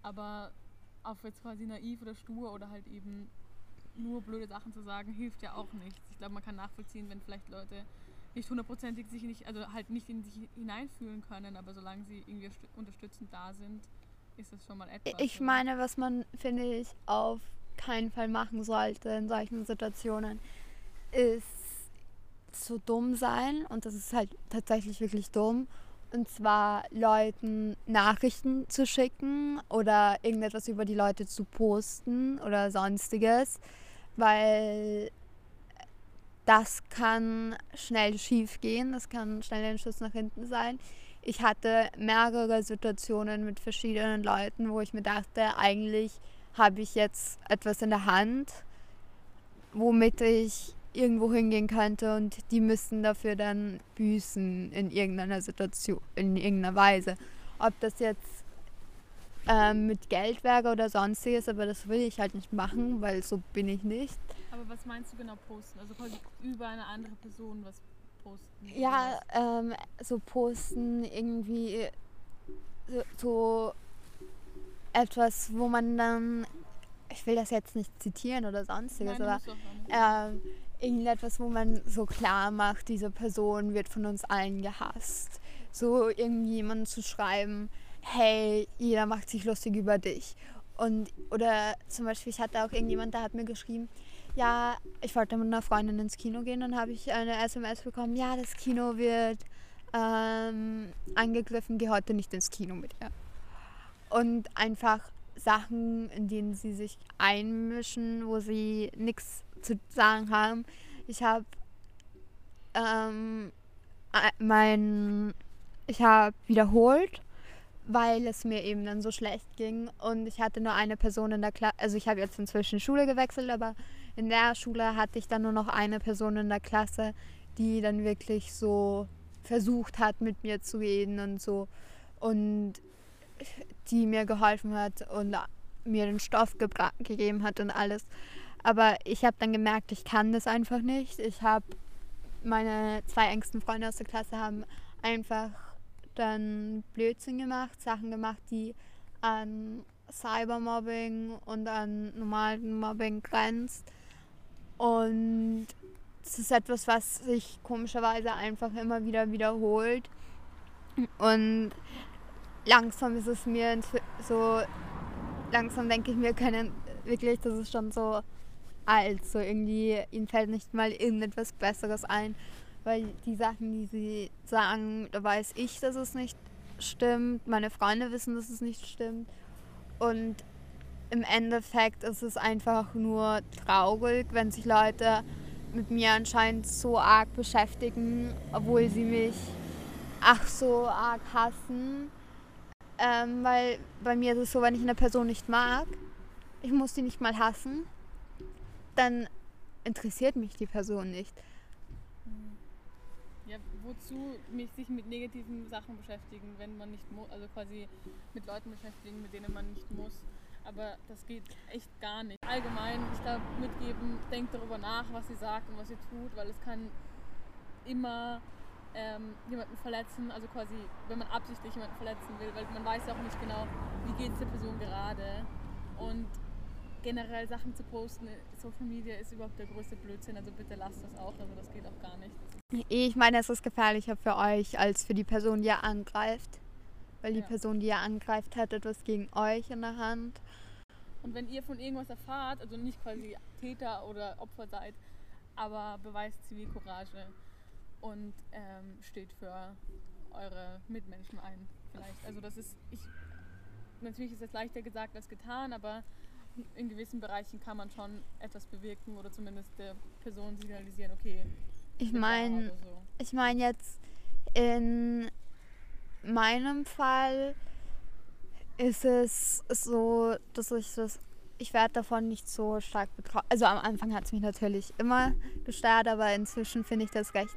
Aber auf jetzt quasi naiv oder stur oder halt eben nur blöde Sachen zu sagen, hilft ja auch nichts. Ich glaube, man kann nachvollziehen, wenn vielleicht Leute nicht hundertprozentig sich nicht, also halt nicht in sich hineinfühlen können, aber solange sie irgendwie unterstützend da sind, ist das schon mal etwas. Ich oder? meine, was man, finde ich, auf keinen Fall machen sollte in solchen Situationen, ist so dumm sein und das ist halt tatsächlich wirklich dumm Und zwar Leuten Nachrichten zu schicken oder irgendetwas über die Leute zu posten oder sonstiges, weil das kann schnell schief gehen, das kann schnell ein Schuss nach hinten sein. Ich hatte mehrere Situationen mit verschiedenen Leuten, wo ich mir dachte, eigentlich habe ich jetzt etwas in der Hand, womit ich irgendwo hingehen könnte und die müssten dafür dann büßen in irgendeiner Situation, in irgendeiner Weise. Ob das jetzt ähm, mit Geld wäre oder sonstiges, aber das will ich halt nicht machen, weil so bin ich nicht. Aber was meinst du genau posten? Also quasi über eine andere Person was posten? Ja, ähm, so posten irgendwie so, so etwas, wo man dann, ich will das jetzt nicht zitieren oder sonstiges, Nein, aber ähm, irgendetwas, wo man so klar macht, diese Person wird von uns allen gehasst. So irgendjemanden zu schreiben, hey, jeder macht sich lustig über dich. Und, oder zum Beispiel, ich hatte auch irgendjemand, der hat mir geschrieben, ja, ich wollte mit einer Freundin ins Kino gehen, dann habe ich eine SMS bekommen, ja, das Kino wird ähm, angegriffen, geh heute nicht ins Kino mit ihr. Und einfach Sachen, in denen sie sich einmischen, wo sie nichts zu sagen haben. Ich habe ähm, mein, ich habe wiederholt, weil es mir eben dann so schlecht ging und ich hatte nur eine Person in der Klasse, also ich habe jetzt inzwischen Schule gewechselt, aber in der Schule hatte ich dann nur noch eine Person in der Klasse, die dann wirklich so versucht hat, mit mir zu reden und so und die mir geholfen hat und mir den Stoff gegeben hat und alles. Aber ich habe dann gemerkt, ich kann das einfach nicht. Ich habe meine zwei engsten Freunde aus der Klasse haben einfach dann Blödsinn gemacht, Sachen gemacht, die an Cybermobbing und an normalen Mobbing grenzt. Und es ist etwas, was sich komischerweise einfach immer wieder wiederholt. Und langsam ist es mir so, langsam denke ich mir, können wirklich, das ist schon so alt, so irgendwie, ihnen fällt nicht mal irgendetwas Besseres ein, weil die Sachen, die sie sagen, da weiß ich, dass es nicht stimmt, meine Freunde wissen, dass es nicht stimmt. Und im Endeffekt ist es einfach nur traurig, wenn sich Leute mit mir anscheinend so arg beschäftigen, obwohl sie mich ach so arg hassen. Ähm, weil bei mir ist es so, wenn ich eine Person nicht mag, ich muss die nicht mal hassen, dann interessiert mich die Person nicht. Ja, wozu mich sich mit negativen Sachen beschäftigen, wenn man nicht muss, also quasi mit Leuten beschäftigen, mit denen man nicht muss aber das geht echt gar nicht. Allgemein, ich glaube, mitgeben, denkt darüber nach, was sie sagt und was sie tut, weil es kann immer ähm, jemanden verletzen, also quasi, wenn man absichtlich jemanden verletzen will, weil man weiß ja auch nicht genau, wie geht es der Person gerade. Und generell Sachen zu posten, Social Media ist überhaupt der größte Blödsinn, also bitte lasst das auch, also das geht auch gar nicht. Ich meine, es ist gefährlicher für euch als für die Person, die ihr angreift weil die ja. Person, die ihr angreift, hat etwas gegen euch in der Hand. Und wenn ihr von irgendwas erfahrt, also nicht quasi Täter oder Opfer seid, aber beweist Zivilcourage und ähm, steht für eure Mitmenschen ein, vielleicht. Also das ist, ich, natürlich ist es leichter gesagt als getan, aber in gewissen Bereichen kann man schon etwas bewirken oder zumindest der Person signalisieren, okay. Ich meine, so. ich meine jetzt in meinem Fall ist es so, dass ich das, ich werde davon nicht so stark betroffen. Also am Anfang hat es mich natürlich immer gestört, aber inzwischen finde ich das recht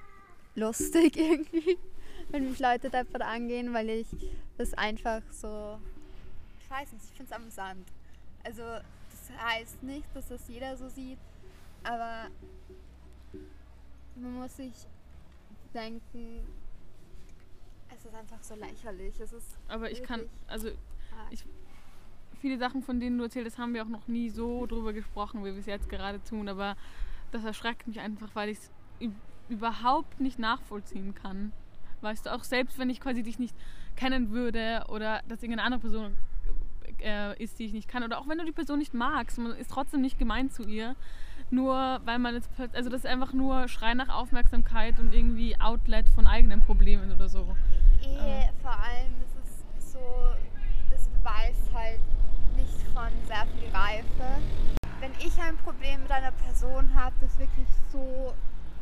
lustig irgendwie, wenn mich Leute davon angehen, weil ich das einfach so, ich weiß nicht, ich finde es amüsant. Also das heißt nicht, dass das jeder so sieht, aber man muss sich denken, es ist einfach so lächerlich. Es ist Aber ich kann, also ich, viele Sachen, von denen du erzählst, haben wir auch noch nie so drüber gesprochen, wie wir es jetzt gerade tun. Aber das erschreckt mich einfach, weil ich es überhaupt nicht nachvollziehen kann. Weißt du, auch selbst wenn ich quasi dich nicht kennen würde oder dass irgendeine andere Person äh, ist, die ich nicht kann. Oder auch wenn du die Person nicht magst, man ist trotzdem nicht gemein zu ihr. Nur weil man jetzt, also das ist einfach nur Schrei nach Aufmerksamkeit und irgendwie Outlet von eigenen Problemen oder so. eh, vor allem beweist halt nicht von sehr viel Reife. Wenn ich ein Problem mit einer Person habe, das wirklich so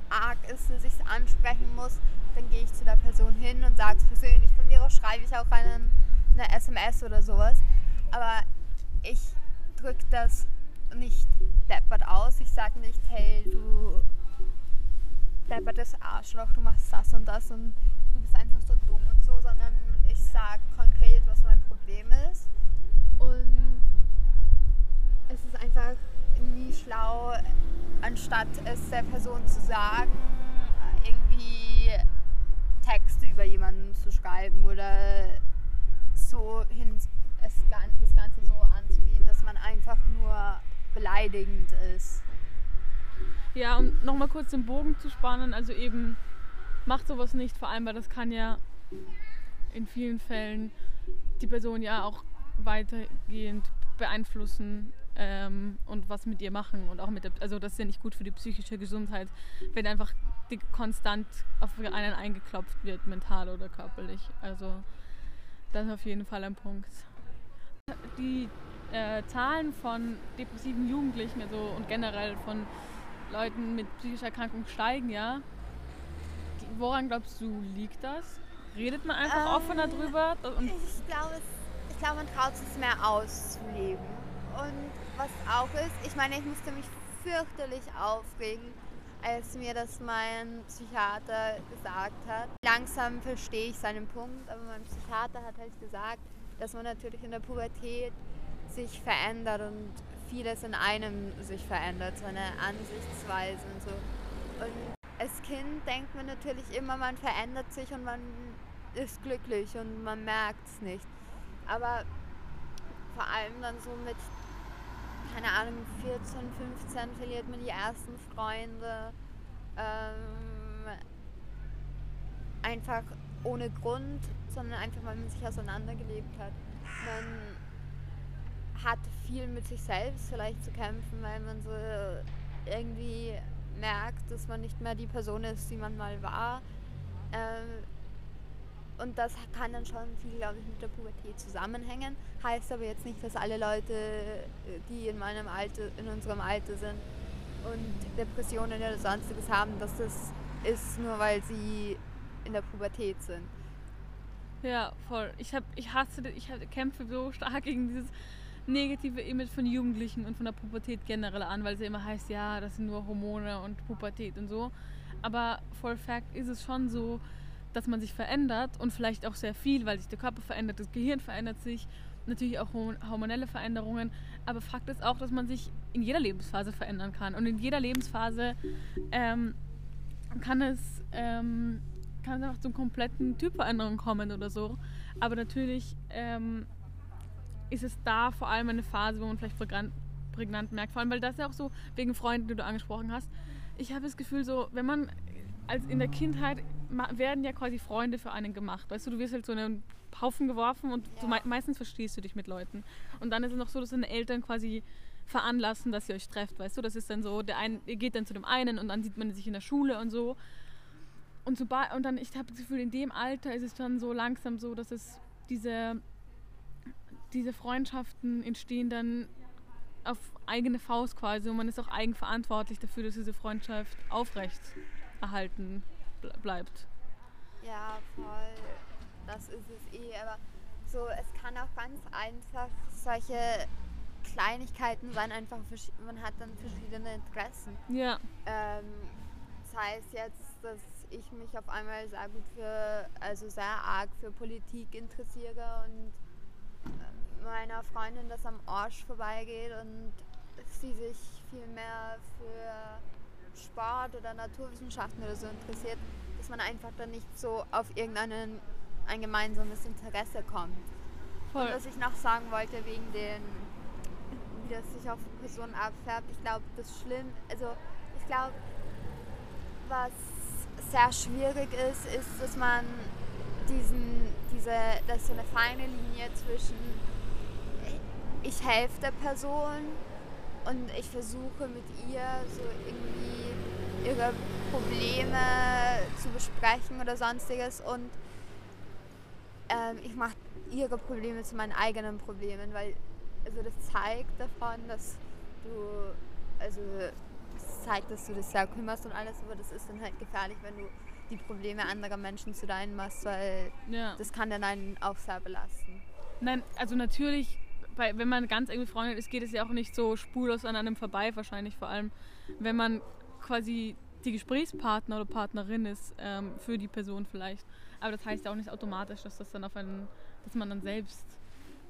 arg ist, dass ich es ansprechen muss, dann gehe ich zu der Person hin und sage es persönlich. Von mir aus schreibe ich auch einen, eine SMS oder sowas. Aber ich drücke das nicht deppert aus. Ich sage nicht, hey, du deppertes Arschloch, du machst das und das und du bist einfach so dumm und so, sondern ich sage konkret, was mein Problem ist. Und es ist einfach nie schlau, anstatt es der Person zu sagen, irgendwie Texte über jemanden zu schreiben oder so hin, es, das Ganze so anzugehen, dass man einfach nur beleidigend ist. Ja, um nochmal kurz den Bogen zu spannen, also eben macht sowas nicht, vor allem, weil das kann ja in vielen Fällen die Person ja auch weitergehend beeinflussen ähm, und was mit ihr machen und auch mit der, also das ist ja nicht gut für die psychische Gesundheit, wenn einfach die konstant auf einen eingeklopft wird, mental oder körperlich. Also das ist auf jeden Fall ein Punkt. Die äh, Zahlen von depressiven Jugendlichen also, und generell von Leuten mit psychischer Erkrankung steigen, ja. Woran glaubst du, liegt das? Redet man einfach ähm, offener drüber? Und ich glaube, ich glaube, man traut sich mehr auszuleben. Und was auch ist, ich meine, ich musste mich fürchterlich aufregen, als mir das mein Psychiater gesagt hat. Langsam verstehe ich seinen Punkt, aber mein Psychiater hat halt gesagt, dass man natürlich in der Pubertät sich verändert und vieles in einem sich verändert, seine Ansichtsweise und so. Und als Kind denkt man natürlich immer, man verändert sich und man ist glücklich und man merkt es nicht. Aber vor allem dann so mit, keine Ahnung, 14, 15 verliert man die ersten Freunde. Ähm, einfach ohne Grund, sondern einfach, weil man sich auseinandergelebt hat. Man hat viel mit sich selbst vielleicht zu kämpfen, weil man so irgendwie merkt, dass man nicht mehr die Person ist, die man mal war. Ähm, und das kann dann schon viel, glaube ich, mit der Pubertät zusammenhängen. Heißt aber jetzt nicht, dass alle Leute, die in meinem Alter, in unserem Alter sind und Depressionen oder sonstiges haben, dass das ist nur weil sie in der Pubertät sind. Ja, voll. Ich habe, ich hasse, ich kämpfe so stark gegen dieses negative Image von Jugendlichen und von der Pubertät generell an, weil es ja immer heißt, ja, das sind nur Hormone und Pubertät und so. Aber voll Fact ist es schon so, dass man sich verändert und vielleicht auch sehr viel, weil sich der Körper verändert, das Gehirn verändert sich, natürlich auch hormonelle Veränderungen. Aber Fakt ist auch, dass man sich in jeder Lebensphase verändern kann. Und in jeder Lebensphase ähm, kann es ähm, kann es einfach zum kompletten Typveränderung kommen oder so. Aber natürlich ähm, ist es da vor allem eine Phase, wo man vielleicht prägnant, prägnant merkt. Vor allem, weil das ja auch so wegen Freunden, die du angesprochen hast. Ich habe das Gefühl, so, wenn man als in der Kindheit werden ja quasi Freunde für einen gemacht. Weißt du, du wirst halt so in einen Haufen geworfen und ja. me meistens verstehst du dich mit Leuten. Und dann ist es noch so, dass deine Eltern quasi veranlassen, dass ihr euch trefft, weißt du? Das ist dann so, der ein, ihr geht dann zu dem einen und dann sieht man sich in der Schule und so. Und, so, und dann, ich habe das Gefühl, in dem Alter ist es dann so langsam so, dass es diese diese Freundschaften entstehen dann auf eigene Faust quasi und man ist auch eigenverantwortlich dafür, dass diese Freundschaft aufrecht erhalten bleibt. Ja, voll. Das ist es eh. Aber so, es kann auch ganz einfach solche Kleinigkeiten sein, einfach man hat dann verschiedene Interessen. Ja. Ähm, das heißt jetzt, dass ich mich auf einmal sehr gut für, also sehr arg für Politik interessiere und meiner Freundin das am Arsch vorbeigeht und sie sich viel mehr für Sport oder Naturwissenschaften oder so interessiert, dass man einfach dann nicht so auf irgendeinen ein gemeinsames Interesse kommt. Voll. Und was ich noch sagen wollte wegen den, wie das sich auf Personen abfärbt, ich glaube, das schlimm, also ich glaube, was sehr schwierig ist, ist, dass man diesen, diese, dass so eine feine Linie zwischen ich helfe der Person und ich versuche mit ihr so irgendwie ihre Probleme zu besprechen oder sonstiges und ähm, ich mache ihre Probleme zu meinen eigenen Problemen, weil also das zeigt davon, dass du, also es zeigt, dass du das sehr kümmerst und alles, aber das ist dann halt gefährlich, wenn du die Probleme anderer Menschen zu deinen machst, weil Ja. das kann dann einen auch sehr belasten. Nein, also natürlich, bei, wenn man ganz eng befreundet ist, geht es ja auch nicht so spurlos an einem vorbei, wahrscheinlich vor allem, wenn man quasi die Gesprächspartner oder Partnerin ist ähm, für die Person vielleicht. Aber das heißt ja auch nicht automatisch, dass das dann auf einen, dass man dann selbst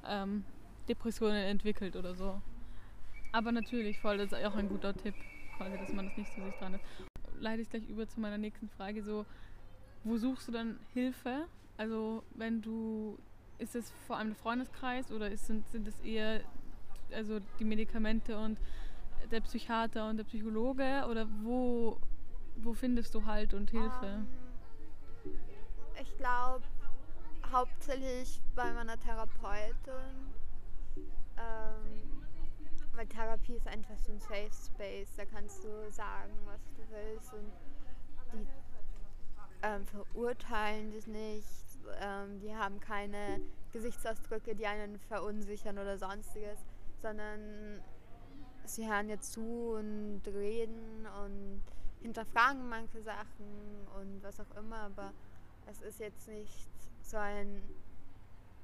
ähm, Depressionen entwickelt oder so. Aber natürlich, voll, das ist auch ein guter Tipp, quasi, dass man das nicht zu sich dran ist. Leite ich gleich über zu meiner nächsten Frage, so, wo suchst du dann Hilfe? Also wenn du ist es vor allem der Freundeskreis oder ist, sind, sind es eher also die Medikamente und der Psychiater und der Psychologe oder wo, wo findest du Halt und Hilfe? Ähm, ich glaube hauptsächlich bei meiner Therapeutin. Ähm, weil Therapie ist einfach so ein Safe Space. Da kannst du sagen, was du willst und die ähm, verurteilen dich nicht. Ähm, die haben keine Gesichtsausdrücke, die einen verunsichern oder sonstiges, sondern sie hören dir zu und reden und hinterfragen manche Sachen und was auch immer, aber es ist jetzt nicht so ein.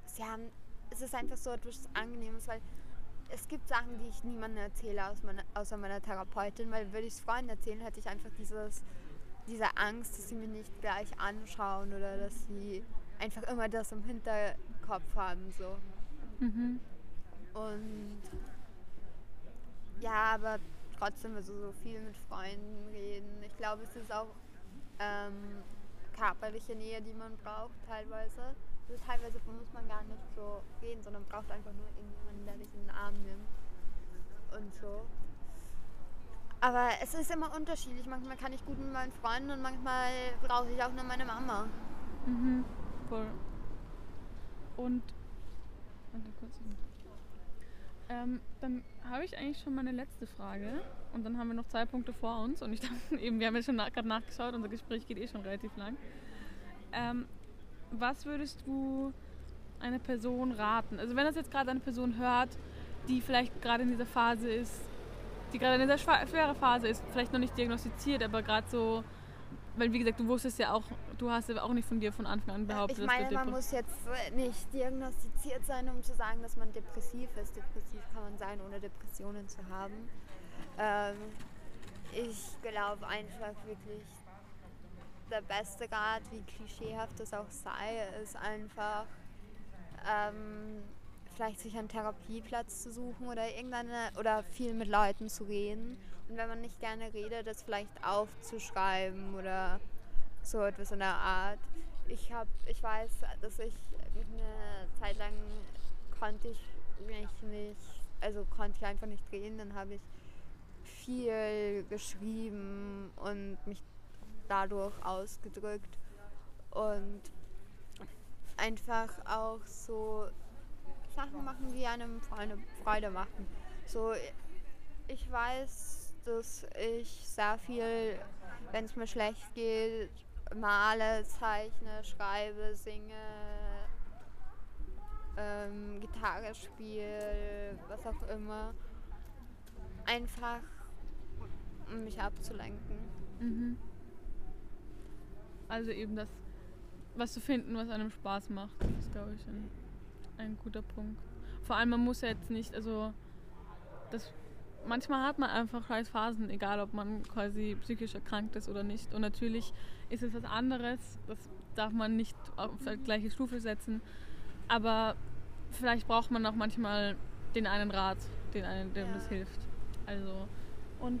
Sie haben. Es ist einfach so etwas Angenehmes, weil es gibt Sachen, die ich niemandem erzähle außer meiner Therapeutin, weil würde ich es Freunden erzählen, hätte ich einfach dieses, diese Angst, dass sie mich nicht gleich anschauen oder dass sie einfach immer das im Hinterkopf haben. So. Mhm. Und ja, aber trotzdem also so viel mit Freunden reden. Ich glaube, es ist auch ähm, körperliche Nähe, die man braucht teilweise. Also teilweise muss man gar nicht so reden, sondern braucht einfach nur irgendjemanden, der dich in den Arm nimmt und so. Aber es ist immer unterschiedlich. Manchmal kann ich gut mit meinen Freunden und manchmal brauche ich auch nur meine Mama. Mhm. Voll. Und warte kurz. Ähm, dann habe ich eigentlich schon meine letzte Frage und dann haben wir noch zwei Punkte vor uns und ich dachte eben, wir haben ja schon nach, gerade nachgeschaut, unser Gespräch geht eh schon relativ lang. Ähm, was würdest du einer Person raten? Also wenn das jetzt gerade eine Person hört, die vielleicht gerade in dieser Phase ist, die gerade in dieser schweren Phase ist, vielleicht noch nicht diagnostiziert, aber gerade so, weil wie gesagt, du wusstest ja auch, du hast ja auch nicht von dir von Anfang an behauptet, Ich dass meine, du man muss jetzt äh, nicht diagnostiziert sein, um zu sagen, dass man depressiv ist. Depressiv kann man sein, ohne Depressionen zu haben. Ähm, ich glaube einfach wirklich, der beste Rat, wie klischeehaft das auch sei, ist einfach ähm, vielleicht sich einen Therapieplatz zu suchen oder irgendeine oder viel mit Leuten zu reden. Und wenn man nicht gerne redet, das vielleicht aufzuschreiben oder so etwas in der Art. Ich habe, ich weiß, dass ich eine Zeit lang konnte ich mich nicht, also konnte ich einfach nicht reden, dann habe ich viel geschrieben und mich dadurch ausgedrückt und einfach auch so Sachen machen, die einem Freude, Freude machen. So, ich weiß, dass ich sehr viel, wenn es mir schlecht geht, male, zeichne, schreibe, singe, ähm, Gitarre spiele, was auch immer. Einfach, um mich abzulenken. Mhm. Also eben das, was zu finden, was einem Spaß macht, ist, glaube ich, ein, ein guter Punkt. Vor allem, man muss ja jetzt nicht, also das, manchmal hat man einfach scheiß Phasen, egal ob man quasi psychisch erkrankt ist oder nicht. Und natürlich ist es was anderes, das darf man nicht auf die gleiche Stufe setzen. Aber vielleicht braucht man auch manchmal den einen Rat, den einen, dem Ja. das hilft. Also, und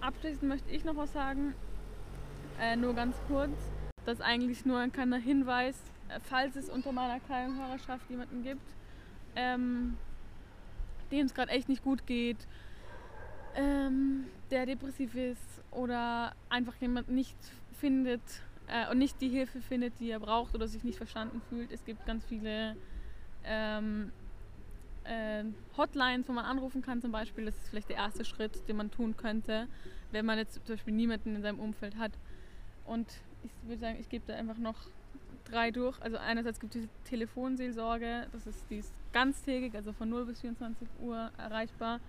abschließend möchte ich noch was sagen, äh, nur ganz kurz. Das ist eigentlich nur ein kleiner Hinweis, falls es unter meiner kleinen Hörerschaft jemanden gibt, ähm, dem es gerade echt nicht gut geht, ähm, der depressiv ist oder einfach jemand nicht findet äh, und nicht die Hilfe findet, die er braucht oder sich nicht verstanden fühlt. Es gibt ganz viele ähm, äh, Hotlines, wo man anrufen kann zum Beispiel. Das ist vielleicht der erste Schritt, den man tun könnte, wenn man jetzt zum Beispiel niemanden in seinem Umfeld hat. Und ich würde sagen, ich gebe da einfach noch drei durch. Also einerseits gibt es die Telefonseelsorge, das ist, die ist ganztägig, also von 0 bis 24 Uhr erreichbar.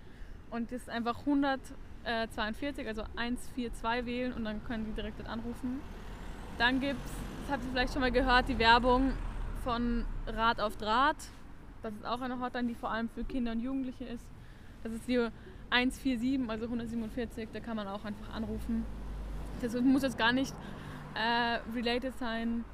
Und das ist einfach 142, also 142 wählen und dann können die direkt dort anrufen. Dann gibt es, das habt ihr vielleicht schon mal gehört, die Werbung von Rad auf Draht. Das ist auch eine Hotline, die vor allem für Kinder und Jugendliche ist. Das ist die 147, also 147, da kann man auch einfach anrufen. Das muss jetzt gar nicht äh, related sein.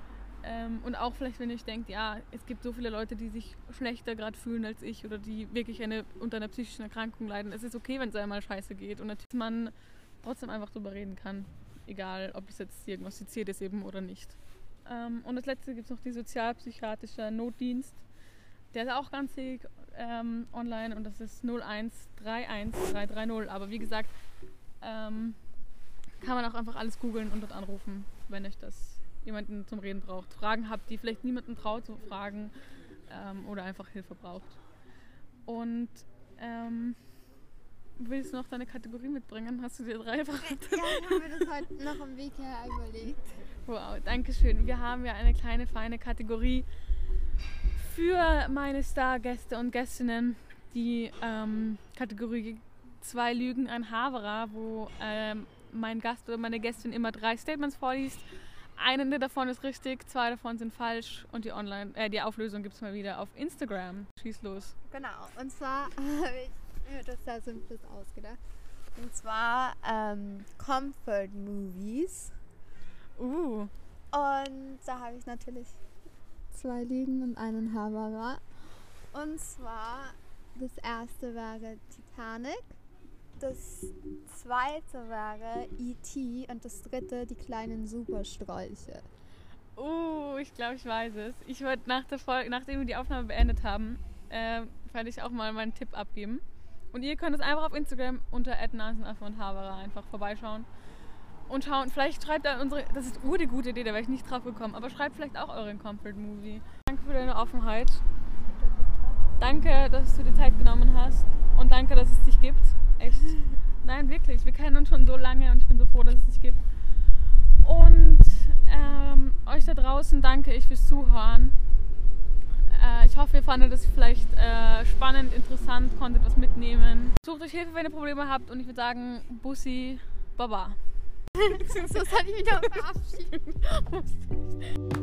Ähm, und auch vielleicht, wenn ich denkt, ja, es gibt so viele Leute, die sich schlechter gerade fühlen als ich oder die wirklich eine, unter einer psychischen Erkrankung leiden. Es ist okay, wenn es einmal scheiße geht und natürlich man trotzdem einfach drüber reden kann. Egal, ob es jetzt diagnostiziert ist eben oder nicht. Ähm, und als letzte gibt es noch die sozialpsychiatrische Notdienst. Der ist auch ganz ähm, online und das ist 0131330. Aber wie gesagt, ähm, kann man auch einfach alles googeln und dort anrufen, wenn euch das jemanden zum Reden braucht. Fragen habt, die vielleicht niemanden traut zu fragen ähm, oder einfach Hilfe braucht. Und ähm, willst du noch deine Kategorie mitbringen? Hast du dir drei verraten? Ja, ich habe mir das heute noch am Weg her überlegt. Wow, danke schön. Wir haben ja eine kleine, feine Kategorie für meine Stargäste und Gästinnen. Die ähm, Kategorie Zwei Lügen, ein Haverer, wo ähm, mein Gast oder meine Gästin immer drei Statements vorliest. Eine davon ist richtig, zwei davon sind falsch und die Online, äh, die Auflösung gibt es mal wieder auf Instagram. Schieß los. Genau, und zwar habe ich mir das sehr simples ausgedacht. Und zwar ähm, Comfort Movies. Uh. Und da habe ich natürlich zwei Liegen und einen Haberer. Und zwar das erste wäre Titanic das zweite wäre E.T. und das dritte die kleinen Superstrolche. Uh, ich glaube, ich weiß es. Ich würde nach der Folge, nachdem wir die Aufnahme beendet haben, äh, werde ich auch mal meinen Tipp abgeben. Und ihr könnt es einfach auf Instagram unter und Havara einfach vorbeischauen und schauen. Vielleicht schreibt da unsere, das ist ur die gute Idee, da wäre ich nicht drauf gekommen, aber schreibt vielleicht auch euren Comfort Movie. Danke für deine Offenheit. Danke, dass du dir Zeit genommen hast und danke, dass es dich gibt. Echt. Nein, wirklich. Wir kennen uns schon so lange und ich bin so froh, dass es dich gibt. Und ähm, euch da draußen danke ich fürs Zuhören. Äh, ich hoffe, ihr fandet es vielleicht äh, spannend, interessant, konntet was mitnehmen. Sucht euch Hilfe, wenn ihr Probleme habt und ich würde sagen, Bussi, Baba. so soll ich mich auch verabschieden.